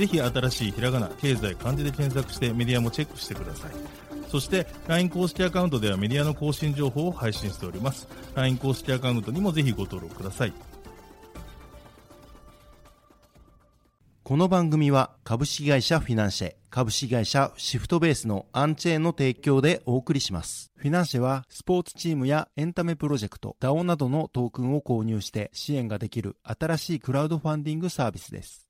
ぜひ新しいひらがな経済漢字で検索してメディアもチェックしてくださいそして LINE 公式アカウントではメディアの更新情報を配信しております LINE 公式アカウントにもぜひご登録くださいこの番組は株式会社フィナンシェ、株式会社シフトベースのアンチェーンの提供でお送りします。フィナンシェはスポーツチームやエンタメプロジェクト、DAO などのトークンを購入して支援ができる新しいクラウドファンディングサービスです。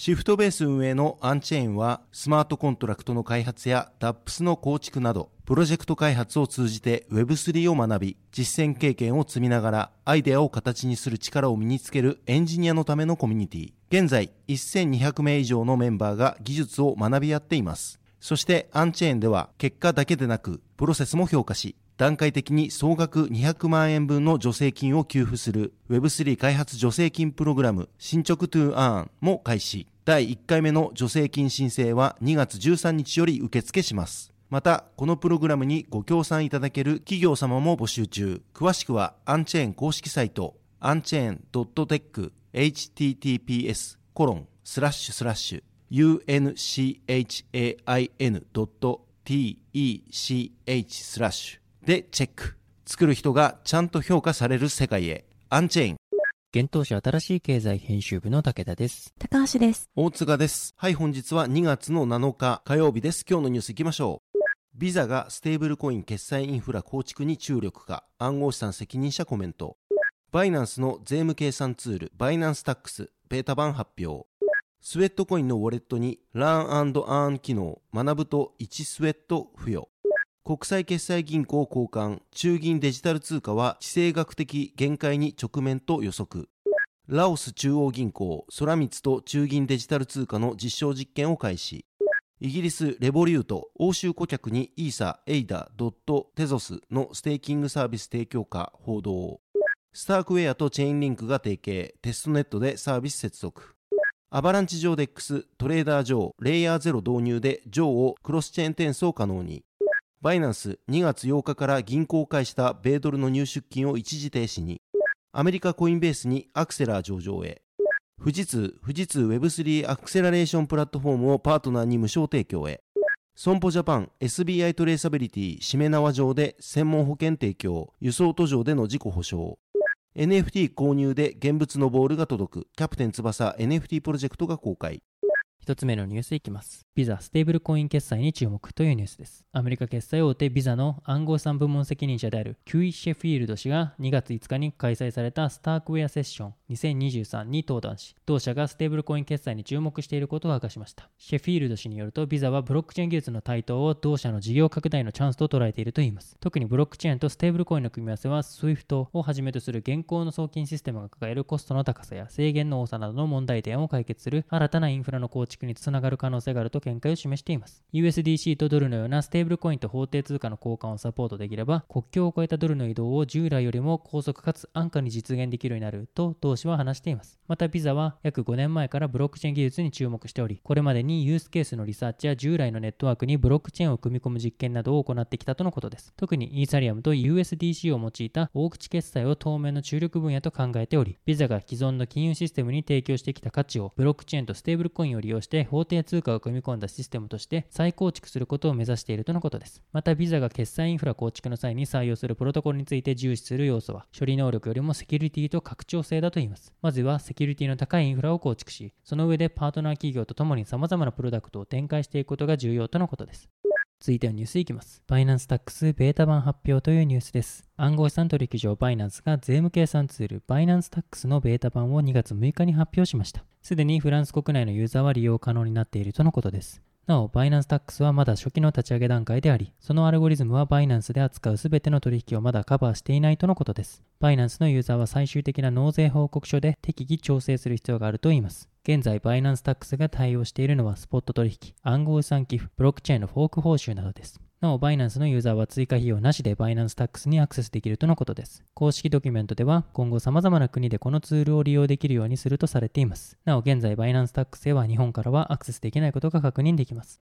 シフトベース運営のアンチェーンはスマートコントラクトの開発や DApps の構築などプロジェクト開発を通じて Web3 を学び実践経験を積みながらアイデアを形にする力を身につけるエンジニアのためのコミュニティ。現在1200名以上のメンバーが技術を学び合っています。そしてアンチェーンでは結果だけでなくプロセスも評価し段階的に総額200万円分の助成金を給付する Web3 開発助成金プログラム進捗 to earn も開始。第1回目の助成金申請は2月13日より受付します。また、このプログラムにご協賛いただける企業様も募集中。詳しくは、アンチェーン公式サイト、アンチェーン .tech、https コロンスラッシュスラッシュ unchain.tech スラッシュ。でチェック。作る人がちゃんと評価される世界へ。アンチェーン。現当社新しい経済編集部の武田です。高橋です。大塚です。はい、本日は2月の7日火曜日です。今日のニュース行きましょう。ビザがステーブルコイン決済インフラ構築に注力か。暗号資産責任者コメント。バイナンスの税務計算ツール、バイナンスタックス、ベータ版発表。スウェットコインのウォレットに、ランアーン機能、学ぶと1スウェット付与。国際決済銀行交換、中銀デジタル通貨は地政学的限界に直面と予測。ラオス中央銀行、ソラミツと中銀デジタル通貨の実証実験を開始。イギリスレボリュート、欧州顧客にイーサ、エイダ、ドット、テゾスのステーキングサービス提供か報道。スタークウェアとチェーンリンクが提携、テストネットでサービス接続。アバランチ上 DEX、トレーダー上、レイヤーゼロ導入で上をクロスチェーン転送可能に。バイナンス2月8日から銀行を介した米ドルの入出金を一時停止に。アメリカコインベースにアクセラー上場へ。富士通、富士通 Web3 アクセラレーションプラットフォームをパートナーに無償提供へ。損保ジャパン SBI トレーサビリティ SHIMENAWA 上で専門保険提供、輸送途上での事故補償。NFT 購入で現物のボールが届く、キャプテン翼 NFT プロジェクトが公開。一つ目のニュースいきます。ビザステーブルコイン決済に注目というニュースです。アメリカ決済大手ビザの暗号資産部門責任者であるキュイ・シェフィールド氏が2月5日に開催されたスタークウェアセッション2023に登壇し、同社がステーブルコイン決済に注目していることを明かしました。シェフィールド氏によると、ビザはブロックチェーン技術の台頭を同社の事業拡大のチャンスと捉えているといいます。特にブロックチェーンとステーブルコインの組み合わせは SWIFT をはじめとする現行の送金システムが抱えるコストの高さや制限の多さなどの問題点を解決する新たなインフラの構築につながる可能性があると見解を示しています。USDC とドルのようなステーブルコインと法定通貨の交換をサポートできれば、国境を越えたドルの移動を従来よりも高速かつ安価に実現できるようになると同氏は話しています。またビザは約5年前からブロックチェーン技術に注目しており、これまでにユースケースのリサーチや従来のネットワークにブロックチェーンを組み込む実験などを行ってきたとのことです。特にイーサリアムと USDC を用いた大口決済を当面の注力分野と考えており、ビザが既存の金融システムに提供してきた価値をブロックチェーンとステーブルコインを利用して法定通貨を組み込んだシステムとして再構築することを目指しているとのことです。またビザが決済インフラ構築の際に採用するプロトコルについて重視する要素は処理能力よりもセキュリティと拡張性だといいます。まずはセキュリティの高いインフラを構築し、その上でパートナー企業とともに様々なプロダクトを展開していくことが重要とのことです。続いてはニュースいきます。バイナンスタックスベータ版発表というニュースです。暗号資産取引所バイナンスが税務計算ツールバイナンスタックスのベータ版を2月6日に発表しました。すでにフランス国内のユーザーは利用可能になっているとのことです。なお、バイナンスタックスはまだ初期の立ち上げ段階であり、そのアルゴリズムはバイナンスで扱うすべての取引をまだカバーしていないとのことです。バイナンスのユーザーは最終的な納税報告書で適宜調整する必要があるといいます。現在、バイナンスタックスが対応しているのはスポット取引、暗号資産寄付、ブロックチェーンのフォーク報酬などです。なお、バイナンスのユーザーは追加費用なしでバイナンスタックスにアクセスできるとのことです。公式ドキュメントでは、今後様々な国でこのツールを利用できるようにするとされています。なお、現在、バイナンスタックスへは日本からはアクセスできないことが確認できます。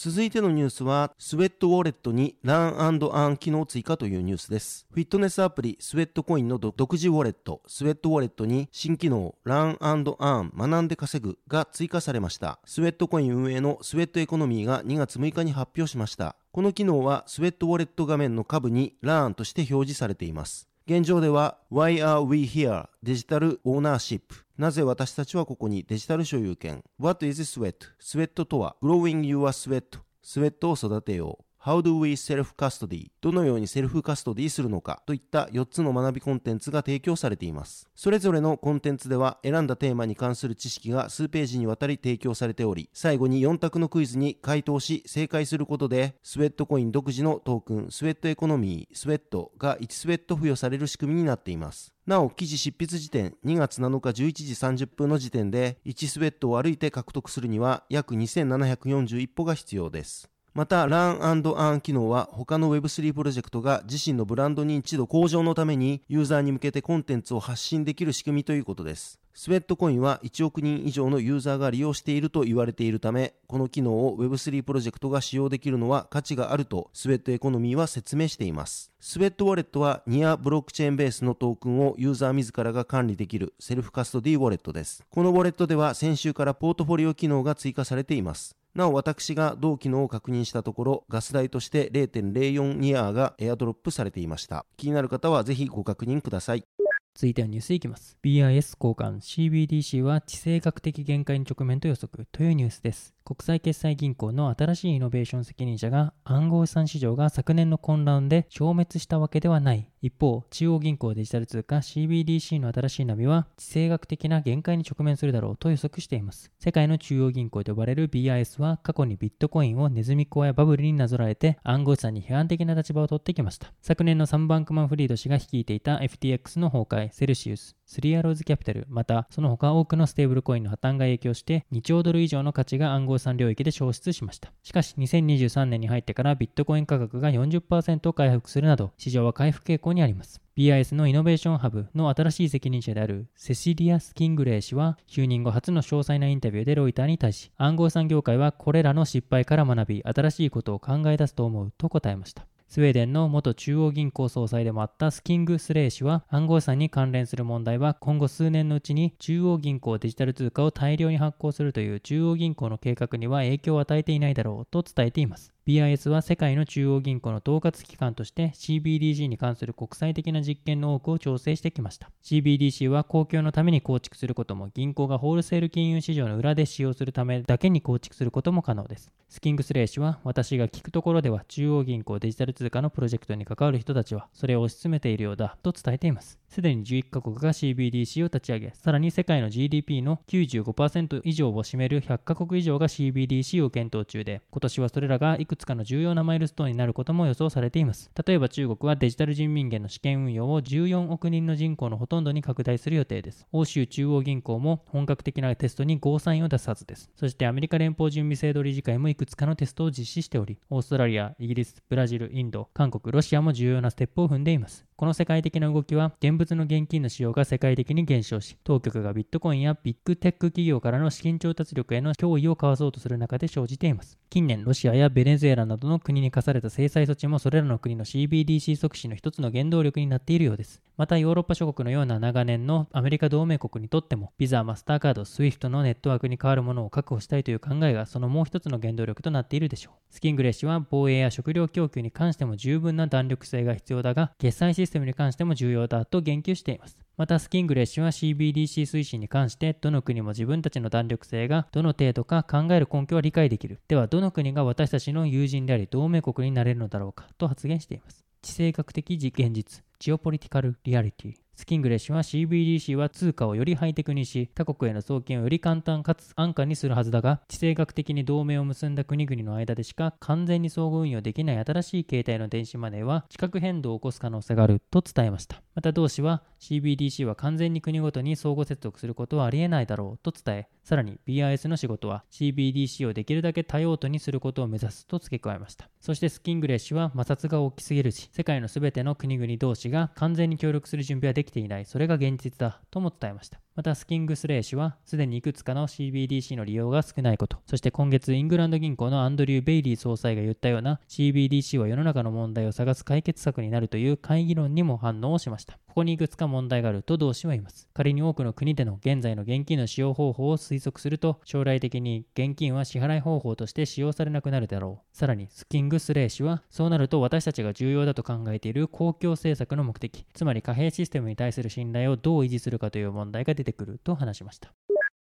続いてのニュースは、スウェットウォレットに Learn Earn 機能追加というニュースです。フィットネスアプリスウェットコインの独自ウォレット、スウェットウォレットに新機能 Learn Earn 学んで稼ぐが追加されました。スウェットコイン運営のスウェットエコノミーが2月6日に発表しました。この機能はスウェットウォレット画面の下部に Learn として表示されています。現状では Why are we here? Digital ownership なぜ私たちはここにデジタル所有権 What is sweat? スウェットとは Growing your sweat スウェットを育てよう How do we self-custody? どのようにセルフカストディするのか？といった4つの学びコンテンツが提供されています。それぞれのコンテンツでは選んだテーマに関する知識が数ページにわたり提供されており、最後に4択のクイズに回答し正解することで、スウェットコイン独自のトークン、スウェットエコノミー、スウェットが1スウェット付与される仕組みになっています。なお、記事執筆時点2月7日11時30分の時点で、1スウェットを歩いて獲得するには約2741歩が必要です。また、ランアーン機能は他の Web3 プロジェクトが自身のブランド認知度向上のためにユーザーに向けてコンテンツを発信できる仕組みということです。スウェットコインは1億人以上のユーザーが利用していると言われているため、この機能を Web3 プロジェクトが使用できるのは価値があるとスウェットエコノミーは説明しています。スウェットウォレットはニアブロックチェーンベースのトークンをユーザー自らが管理できるセルフカストディウォレットです。このウォレットでは先週からポートフォリオ機能が追加されています。なお私が同機能を確認したところ、ガス代として0.04ニアーがエアドロップされていました。気になる方はぜひご確認ください。続いてはニュースいきます。BIS 高官 CBDC は地政学的限界に直面と予測というニュースです。国際決済銀行の新しいイノベーション責任者が暗号資産市場が昨年の混乱で消滅したわけではない。一方、中央銀行デジタル通貨 CBDC の新しい波は地政学的な限界に直面するだろうと予測しています。世界の中央銀行と呼ばれる BIS は過去にビットコインをネズミ講やバブルになぞらえて暗号資産に批判的な立場を取ってきました。昨年のサム・バンクマン・フリード氏が率いていた FTX の崩壊、セルシウス、スリアローズキャピタル、またその他多くのステーブルコインの破綻が影響して2兆ドル以上の価値が暗号資産領域で消失しました。しかし2023年に入ってからビットコイン価格が40%を回復するなど市場は回復傾向にあります。BIS のイノベーションハブの新しい責任者であるセシリア・スキングレイ氏は就任後初の詳細なインタビューでロイターに対し暗号資産業界はこれらの失敗から学び新しいことを考え出すと思うと答えました。スウェーデンの元中央銀行総裁でもあったスキング・スレイ氏は暗号資産に関連する問題は今後数年のうちに中央銀行デジタル通貨を大量に発行するという中央銀行の計画には影響を与えていないだろうと伝えています。BIS は世界の中央銀行の統括機関として CBDC に関する国際的な実験の多くを調整してきました。CBDC は公共のために構築することも銀行がホールセール金融市場の裏で使用するためだけに構築することも可能です。スキングスレイ氏は私が聞くところでは中央銀行デジタル通貨のプロジェクトに関わる人たちはそれを推し進めているようだと伝えています。すでに11カ国が CBDC を立ち上げ、さらに世界の GDP の95%以上を占める100カ国以上が CBDC を検討中で、今年はそれらがいくつかの重要なマイルストーンになることも予想されています。例えば中国はデジタル人民元の試験運用を14億人の人口のほとんどに拡大する予定です。欧州中央銀行も本格的なテストにゴーサインを出すはずです。そしてアメリカ連邦準備制度理事会もいくつかのテストを実施しており、オーストラリア、イギリス、ブラジル、インド、韓国、ロシアも重要なステップを踏んでいます。この世界的な動きは、現物の現金の使用が世界的に減少し、当局がビットコインやビッグテック企業からの資金調達力への脅威をかわそうとする中で生じています。近年、ロシアやベネズエラなどの国に課された制裁措置もそれらの国の CBDC 促進の一つの原動力になっているようです。またヨーロッパ諸国のような長年のアメリカ同盟国にとっても、ビザ、マスターカード、スイフトのネットワークに代わるものを確保したいという考えがそのもう一つの原動力となっているでしょう。スキングレッシュは防衛や食料供給に関しても十分な弾力性が必要だが、決済シスステムに関しても重要だと言及しています。またスキングレッシュは CBDC 推進に関してどの国も自分たちの弾力性がどの程度か考える根拠は理解できる。ではどの国が私たちの友人であり同盟国になれるのだろうかと発言しています。地政学的現実、ジオポリティカルリアリティ、スキングレッシュは CBDC は通貨をよりハイテクにし、他国への送金をより簡単かつ安価にするはずだが、地政学的に同盟を結んだ国々の間でしか完全に相互運用できない新しい形態の電子マネーは地殻変動を起こす可能性があると伝えました。また同氏は CBDC は完全に国ごとに相互接続することはありえないだろうと伝え、さらに BIS の仕事は CBDC をできるだけ多用途にすることを目指すと付け加えました。そしてスキングレッシュは摩擦が大きすぎるし、世界の全ての国々同士が完全に協力する準備はできていない。それが現実だとも伝えました。また、スキングスレー氏は、すでにいくつかの CBDC の利用が少ないこと、そして今月、イングランド銀行のアンドリュー・ベイリー総裁が言ったような CBDC は世の中の問題を探す解決策になるという会議論にも反応をしました。ここにいくつか問題があると同氏は言います。仮に多くの国での現在の現金の使用方法を推測すると、将来的に現金は支払い方法として使用されなくなるだろう。さらに、スキングスレー氏は、そうなると私たちが重要だと考えている公共政策の目的、つまり貨幣システムに対する信頼をどう維持するかという問題が出てくると話しました。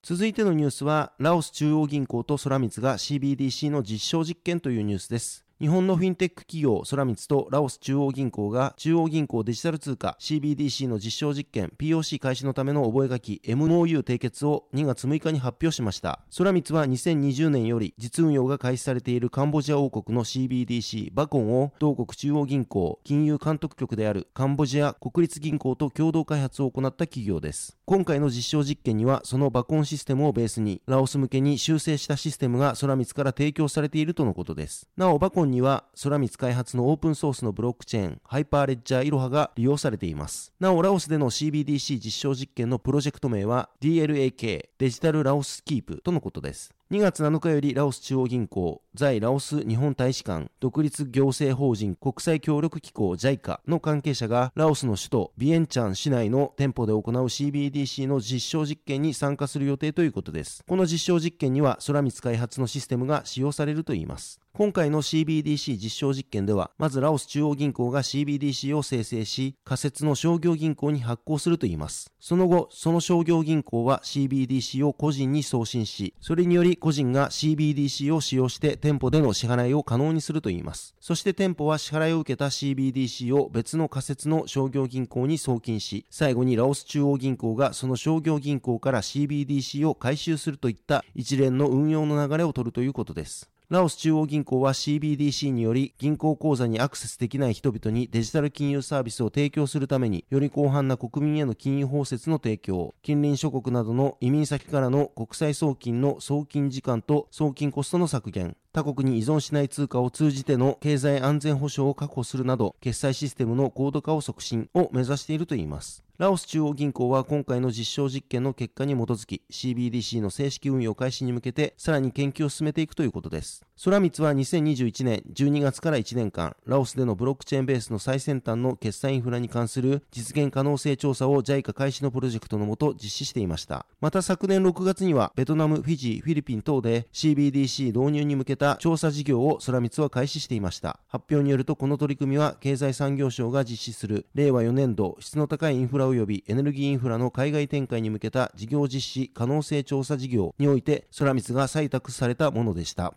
続いてのニュースは、ラオス中央銀行と空光が CBDC の実証実験というニュースです。日本のフィンテック企業空光とラオス中央銀行が中央銀行デジタル通貨 CBDC の実証実験 POC 開始のための覚書 MOU 締結を2月6日に発表しました。空光は2020年より実運用が開始されているカンボジア王国の CBDC バコンを同国中央銀行金融監督局であるカンボジア国立銀行と共同開発を行った企業です。今回の実証実験にはそのバコンシステムをベースにラオス向けに修正したシステムが空光から提供されているとのことです。なおバコンには空光開発のオープンソースのブロックチェーン、ハイパーレッジャーイロハが利用されています。なお、ラオスでの CBDC 実証実験のプロジェクト名は DLAK、デジタルラオスキープとのことです。2月7日よりラオス中央銀行、在ラオス日本大使館、独立行政法人国際協力機構 JICA の関係者がラオスの首都ビエンチャン市内の店舗で行う CBDC の実証実験に参加する予定ということです。この実証実験には空光開発のシステムが使用されるといいます。今回の CBDC 実証実験では、まずラオス中央銀行が CBDC を生成し、仮設の商業銀行に発行するといいます。その後、その商業銀行は CBDC を個人に送信し、それにより個人が CBDC を使用して店舗での支払いを可能にするといいます。そして店舗は支払いを受けた CBDC を別の仮設の商業銀行に送金し、最後にラオス中央銀行がその商業銀行から CBDC を回収するといった一連の運用の流れを取るということです。ラオス中央銀行は CBDC により銀行口座にアクセスできない人々にデジタル金融サービスを提供するためにより広範な国民への金融包摂の提供、近隣諸国などの移民先からの国際送金の送金時間と送金コストの削減、他国に依存しない通貨を通じての経済安全保障を確保するなど、決済システムの高度化を促進を目指しているといいます。ラオス中央銀行は今回の実証実験の結果に基づき CBDC の正式運用開始に向けてさらに研究を進めていくということです。空光は2021年12月から1年間、ラオスでのブロックチェーンベースの最先端の決済インフラに関する実現可能性調査を JICA 開始のプロジェクトのもと実施していました。また昨年6月にはベトナム、フィジー、フィリピン等で CBDC 導入に向けた調査事業を空光は開始していました。発表によるとこの取り組みは経済産業省が実施する令和4年度質の高いインフラ及びエネルギーインフラの海外展開に向けた事業実施可能性調査事業において空光が採択されたものでした。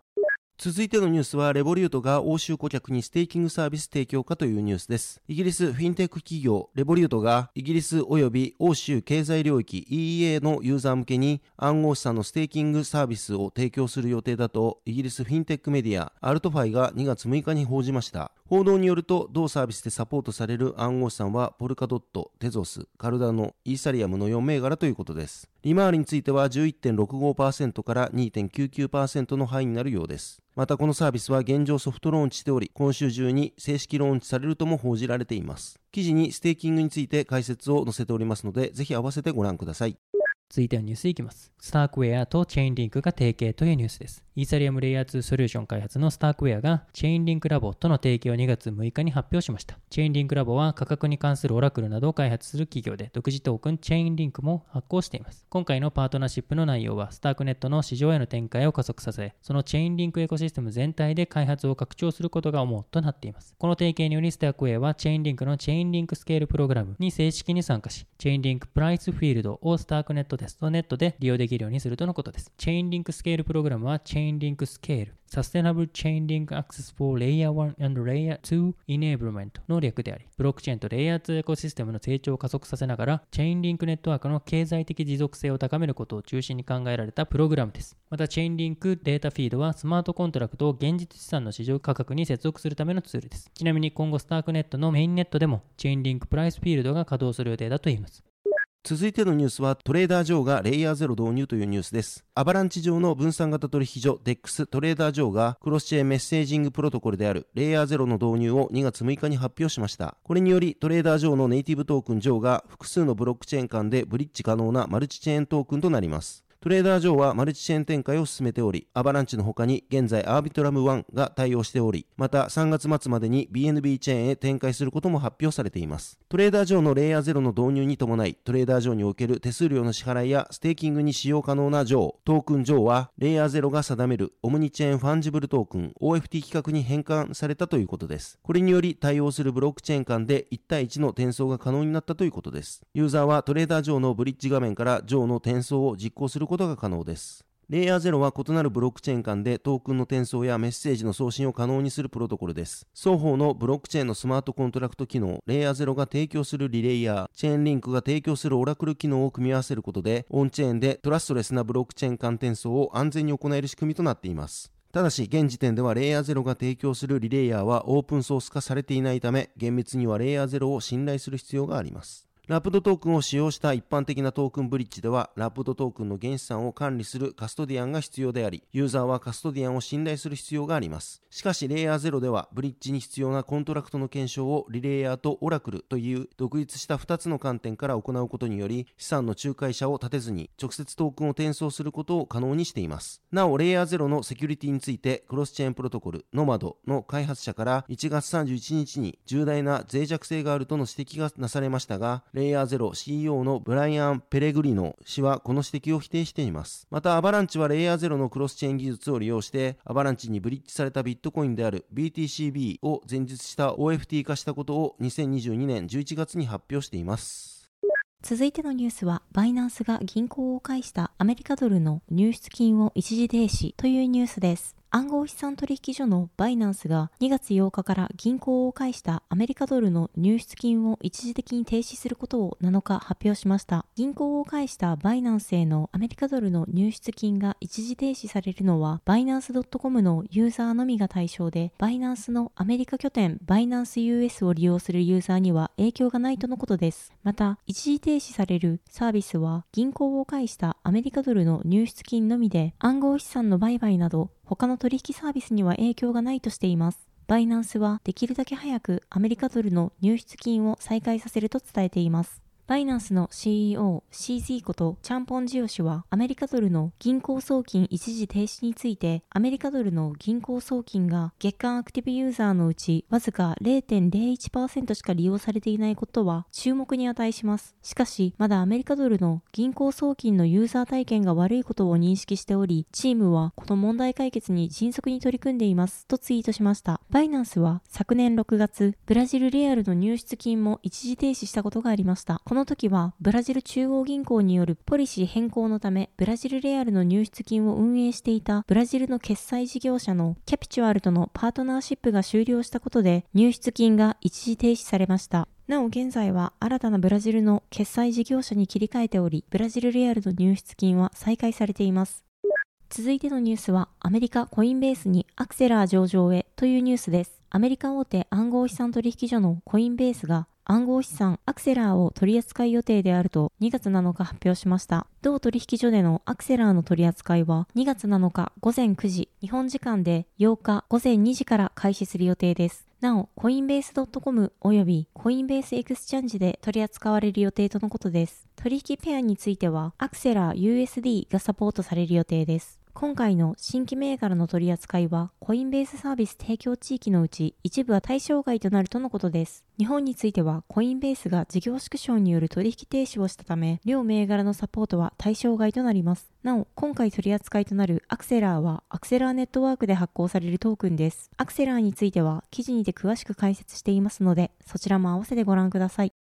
続いてのニュースは、レボリュートが欧州顧客にステーキングサービス提供かというニュースです。イギリスフィンテック企業、レボリュートが、イギリス及び欧州経済領域 EEA のユーザー向けに暗号資産のステーキングサービスを提供する予定だと、イギリスフィンテックメディア、アルトファイが2月6日に報じました。報道によると、同サービスでサポートされる暗号資産は、ポルカドット、テゾス、カルダノ、イーサリアムの4銘柄ということです。利回りについては11.65%から2.99%の範囲になるようです。またこのサービスは現状ソフトローンチしており、今週中に正式ローンチされるとも報じられています。記事にステーキングについて解説を載せておりますので、ぜひ合わせてご覧ください。続いてのニュースいきます。スタークウェアとチェーンリンクが提携というニュースです。イーサリアムレイヤー2ソリューション開発のスタークウェアがチェーンリンクラボとの提携を2月6日に発表しました。チェーンリンクラボは価格に関するオラクルなどを開発する企業で独自トークンチェーンリンクも発行しています。今回のパートナーシップの内容はスタークネットの市場への展開を加速させ、そのチェーンリンクエコシステム全体で開発を拡張することが主となっています。この提携によりスタークウェアはチェーンリンクのチェーンリンクスケールプログラムに正式に参加し、チェーンリンクプライスフィールドをスタークネットテストネットで利用できるようにするとのことです。チェーンリンクスケールプログラムはチェーンリンクスケール、Sustainable Chain Link Access for Layer 1 and Layer 2 Enablement の略であり、ブロックチェーンとレイヤー2エコシステムの成長を加速させながら、チェーンリンクネットワークの経済的持続性を高めることを中心に考えられたプログラムです。また、チェーンリンクデータフィードはスマートコントラクトを現実資産の市場価格に接続するためのツールです。ちなみに今後スタークネットのメインネットでも、チェーンリンクプライスフィールドが稼働する予定だといいます。続いてのニュースはトレーダージョーがレイヤーゼロ導入というニュースです。アバランチ上の分散型取引所 DEX トレーダージョーがクロスチェーンメッセージングプロトコルであるレイヤーゼロの導入を2月6日に発表しました。これによりトレーダージョーのネイティブトークンジョーが複数のブロックチェーン間でブリッジ可能なマルチチェーントークンとなります。トレーダージョーはマルチチェーン展開を進めており、アバランチの他に現在アービトラム1が対応しており、また3月末までに BNB チェーンへ展開することも発表されています。トレーダージョーのレイヤー0の導入に伴い、トレーダージョーにおける手数料の支払いやステーキングに使用可能なジョー、トークンジョーは、レイヤー0が定めるオムニチェーンファンジブルトークン OFT 規格に変換されたということです。これにより対応するブロックチェーン間で1対1の転送が可能になったということです。ユーザーはトレーダージョーのブリッジ画面からジョーの転送を実行することが可能です。レイヤー0は異なるブロックチェーン間でトークンの転送やメッセージの送信を可能にするプロトコルです。双方のブロックチェーンのスマートコントラクト機能、レイヤー0が提供するリレイヤー、チェーンリンクが提供するオラクル機能を組み合わせることで、オンチェーンでトラストレスなブロックチェーン間転送を安全に行える仕組みとなっています。ただし、現時点ではレイヤー0が提供するリレイヤーはオープンソース化されていないため、厳密にはレイヤー0を信頼する必要があります。ラプドトークンを使用した一般的なトークンブリッジでは、ラプドトークンの原資産を管理するカストディアンが必要であり、ユーザーはカストディアンを信頼する必要があります。しかし、レイヤー0では、ブリッジに必要なコントラクトの検証をリレイヤーとオラクルという独立した2つの観点から行うことにより、資産の仲介者を立てずに、直接トークンを転送することを可能にしています。なお、レイヤー0のセキュリティについて、クロスチェーンプロトコル、ノマドの開発者から1月31日に重大な脆弱性があるとの指摘がなされましたが、レイヤー0 CEO のブライアン・ペレグリノ氏はこの指摘を否定しています。また、アバランチはレイヤー0のクロスチェーン技術を利用して、アバランチにブリッジされたビットコインである BTCB を前述した OFT 化したことを2022年11月に発表しています。続いてのニュースは、バイナンスが銀行を介したアメリカドルの入出金を一時停止というニュースです。暗号資産取引所のバイナンスが2月8日から銀行を介したアメリカドルの入出金を一時的に停止することを7日発表しました。銀行を介したバイナンスへのアメリカドルの入出金が一時停止されるのはバイナンス .com のユーザーのみが対象で、バイナンスのアメリカ拠点バイナンス US を利用するユーザーには影響がないとのことです。また、一時停止されるサービスは銀行を介したアメリカドルの入出金のみで暗号資産の売買など他の取引サービスには影響がないとしています。バイナンスはできるだけ早くアメリカドルの入出金を再開させると伝えています。バイナンスの CEO CZ ことチャンポンジオ氏はアメリカドルの銀行送金一時停止についてアメリカドルの銀行送金が月間アクティブユーザーのうちわずか0.01%しか利用されていないことは注目に値します。しかしまだアメリカドルの銀行送金のユーザー体験が悪いことを認識しておりチームはこの問題解決に迅速に取り組んでいますとツイートしました。バイナンスは昨年6月ブラジルレアルの入出金も一時停止したことがありました。このの時はブラジル中央銀行によるポリシー変更のためブラジルレアルの入出金を運営していたブラジルの決済事業者のキャピチュアルとのパートナーシップが終了したことで入出金が一時停止されました。なお現在は新たなブラジルの決済事業者に切り替えており、ブラジルレアルの入出金は再開されています。続いてのニュースは、アメリカコインベースにアクセラー上場へというニュースです。アメリカ大手暗号資産取引所のコインベースが暗号資産アクセラーを取り扱い予定であると2月7日発表しました。同取引所でのアクセラーの取り扱いは2月7日午前9時、日本時間で8日午前2時から開始する予定です。なお、コインベース .com およびコインベースエクスチャンジで取り扱われる予定とのことです。取引ペアについては、アクセラー USD がサポートされる予定です。今回の新規銘柄の取り扱いは、コインベースサービス提供地域のうち一部は対象外となるとのことです。日本については、コインベースが事業縮小による取引停止をしたため、両銘柄のサポートは対象外となります。なお、今回取り扱いとなるアクセラーは、アクセラーネットワークで発行されるトークンです。アクセラーについては、記事にて詳しく解説していますので、そちらも合わせてご覧ください。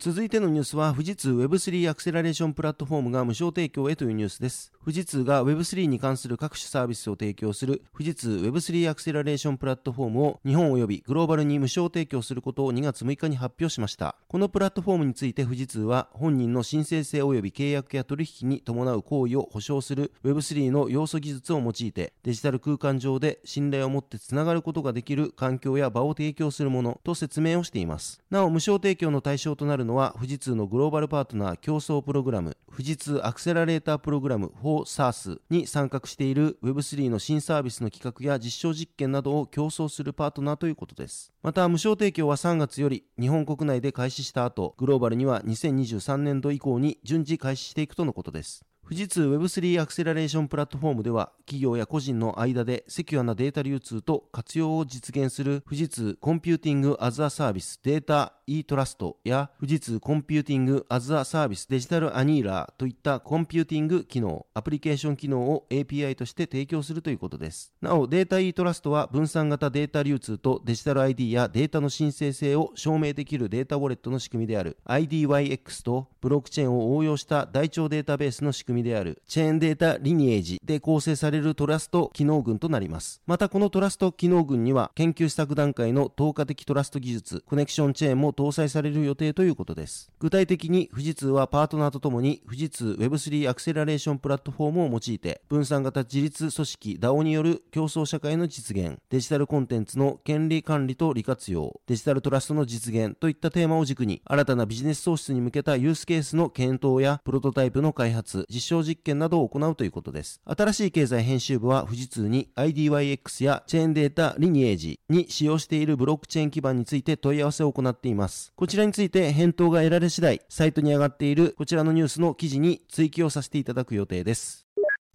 続いてのニュースは、富士通 Web3 アクセラレーションプラットフォームが無償提供へというニュースです。富士通が Web3 に関する各種サービスを提供する富士通 Web3 アクセラレーションプラットフォームを日本及びグローバルに無償提供することを2月6日に発表しました。このプラットフォームについて富士通は本人の申請性及び契約や取引に伴う行為を保証する Web3 の要素技術を用いてデジタル空間上で信頼を持ってつながることができる環境や場を提供するものと説明をしています。なお無償提供の対象となるのは富士通のグローバルパートナー共創プログラム富士通アクセラレータープログラム 4SARS に参画している Web3 の新サービスの企画や実証実験などを共創するパートナーということです。また無償提供は3月より日本国内で開始した後、グローバルには2023年度以降に順次開始していくとのことです。富士通 Web3 アクセラレーションプラットフォームでは企業や個人の間でセキュアなデータ流通と活用を実現する富士通コンピューティングアズアサービスデータ e トラストや富士通 Computing as a Service デジタルアニーラーといったコンピューティング機能、アプリケーション機能を API として提供するということです。なお、データ e トラストは分散型データ流通とデジタル ID やデータの申請性を証明できるデータウォレットの仕組みである IDYX とブロックチェーンを応用した台帳データベースの仕組みであるチェーンデータリニエージで構成されるトラスト機能群となります。またこのトラスト機能群には研究施策段階の透過的トラスト技術、コネクションチェーンも搭載される予定ということです。具体的に富士通はパートナーとともに富士通 Web3 アクセラレーションプラットフォームを用いて分散型自立組織 DAO による競争社会の実現、デジタルコンテンツの権利管理と利活用、デジタルトラストの実現といったテーマを軸に新たなビジネス創出に向けたユースケースの検討やプロトタイプの開発、実証実験などを行うということです。新しい経済編集部は富士通に IDYX やチェーンデータリニエージに使用しているブロックチェーン基盤について問い合わせを行っています。こちらについて返答が得られ次第、サイトに上がっているこちらのニュースの記事に追記をさせていただく予定です。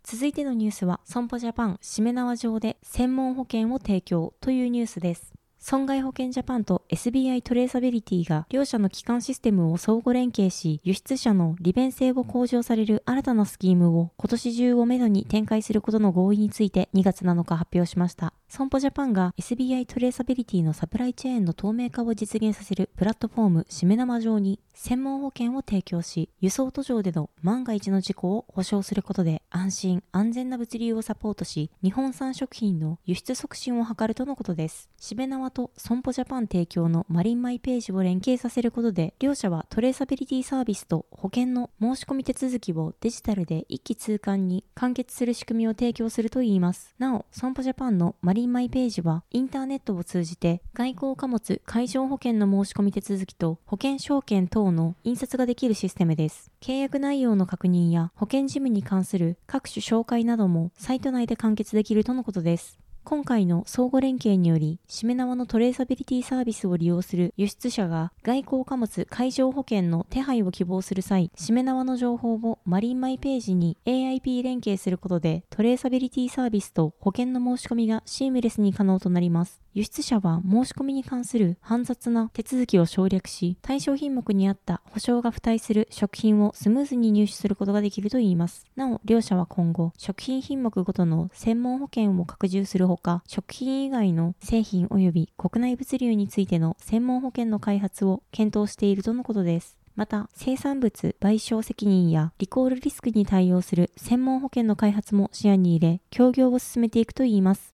続いてのニュースは、損保ジャパン、しめ縄上で専門保険を提供というニュースです。損害保険ジャパンと SBI トレーサビリティが両社の基幹システムを相互連携し、輸出者の利便性を向上される新たなスキームを今年中をめどに展開することの合意について2月7日発表しました。損保ジャパンが SBI トレーサビリティのサプライチェーンの透明化を実現させるプラットフォームしめ縄上に専門保険を提供し、輸送途上での万が一の事故を保証することで安心安全な物流をサポートし、日本産食品の輸出促進を図るとのことです。しめ縄と損保ジャパン提供のマリンマイページを連携させることで、両社はトレーサビリティサービスと保険の申し込み手続きをデジタルで一気通貫に完結する仕組みを提供するといいます。なお、損保ジャパンのマリンマイページは、インターネットを通じて外交貨物海上保険の申し込み手続きと保険証券等の印刷ができるシステムです。契約内容の確認や保険事務に関する各種紹介などもサイト内で完結できるとのことです。今回の相互連携により、しめ縄のトレーサビリティサービスを利用する輸出者が外交貨物海上保険の手配を希望する際、しめ縄の情報をマリンマイページに AIP 連携することで、トレーサビリティサービスと保険の申し込みがシームレスに可能となります。輸出者は申し込みに関する煩雑な手続きを省略し、対象品目に合った保証が付帯する食品をスムーズに入手することができるといいます。なお、両社は今後、食品品目ごとの専門保険を拡充するほか、食品以外の製品及び国内物流についての専門保険の開発を検討しているとのことです。また、生産物賠償責任やリコールリスクに対応する専門保険の開発も視野に入れ、協業を進めていくといいます。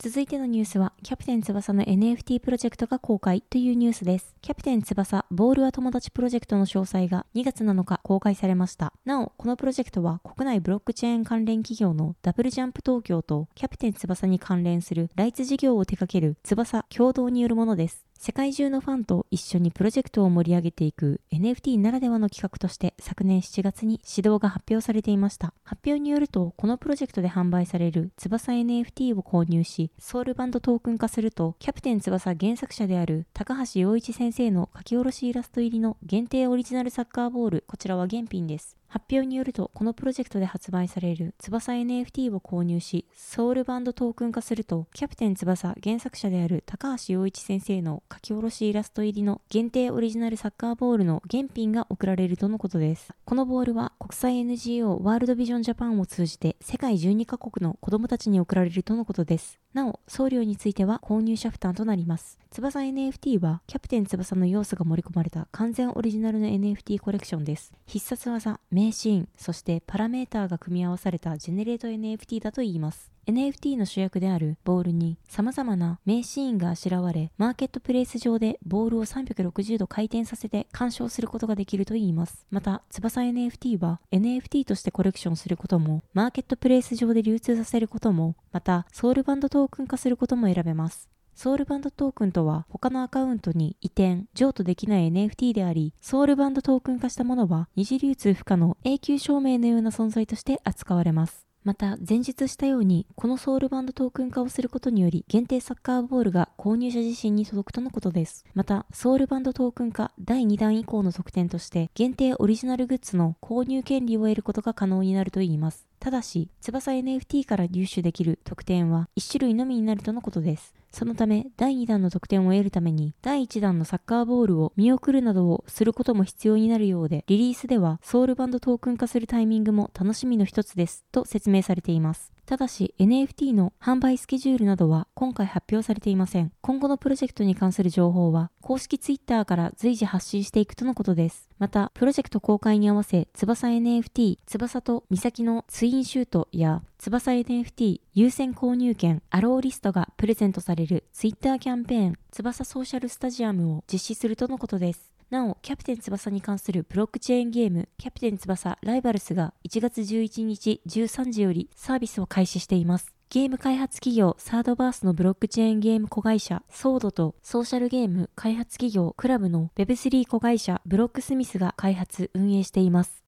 続いてのニュースは、キャプテン翼の NFT プロジェクトが公開というニュースです。キャプテン翼ボールは友達プロジェクトの詳細が2月7日公開されました。なお、このプロジェクトは国内ブロックチェーン関連企業のダブルジャンプ東京とキャプテン翼に関連するライツ事業を手掛ける翼共同によるものです。世界中のファンと一緒にプロジェクトを盛り上げていく NFT ならではの企画として昨年7月に指導が発表されていました。発表によると、このプロジェクトで販売される翼 NFT を購入し、ソウルバンドトークン化すると、キャプテン翼原作者である高橋洋一先生の書き下ろしイラスト入りの限定オリジナルサッカーボール、こちらは原品です。発表によると、このプロジェクトで発売される翼 NFT を購入し、ソウルバンドトークン化すると、キャプテン翼原作者である高橋洋一先生の書き下ろしイラスト入りの限定オリジナルサッカーボールの原品が送られるとのことです。このボールは国際 NGO ワールドビジョンジャパンを通じて世界12カ国の子供たちに送られるとのことです。なお、送料については購入者負担となります。翼 NFT はキャプテン翼の要素が盛り込まれた完全オリジナルの NFT コレクションです。必殺技、名シーン、そしてパラメーターが組み合わされたジェネレート NFT だといいます。NFT の主役であるボールに様々な名シーンがあしらわれ、マーケットプレイス上でボールを360度回転させて鑑賞することができるといいます。また、翼 NFT は NFT としてコレクションすることも、マーケットプレイス上で流通させることも、また、ソウルバンドトークン化することも選べます。ソウルバンドトークンとは他のアカウントに移転、譲渡できない NFT であり、ソウルバンドトークン化したものは二次流通不可の永久証明のような存在として扱われます。また、前述したように、このソウルバンドトークン化をすることにより、限定サッカーボールが購入者自身に届くとのことです。また、ソウルバンドトークン化第2弾以降の特典として、限定オリジナルグッズの購入権利を得ることが可能になるといいます。ただし、翼 NFT から入手できる特典は1種類のみになるとのことです。そのため、第2弾の得点を得るために、第1弾のサッカーボールを見送るなどをすることも必要になるようで、リリースではソウルバンドトークン化するタイミングも楽しみの一つです、と説明されています。ただし NFT の販売スケジュールなどは今回発表されていません。今後のプロジェクトに関する情報は公式 Twitter から随時発信していくとのことです。また、プロジェクト公開に合わせ、翼 NFT、翼と岬のツインシュートや翼 NFT 優先購入券アローリストがプレゼントされる Twitter キャンペーン翼ソーシャルスタジアムを実施するとのことです。なお、キャプテン翼に関するブロックチェーンゲーム、キャプテン翼ライバルスが1月11日13時よりサービスを開始しています。ゲーム開発企業サードバースのブロックチェーンゲーム子会社ソードとソーシャルゲーム開発企業クラブの Web3 子会社ブロックスミスが開発運営しています。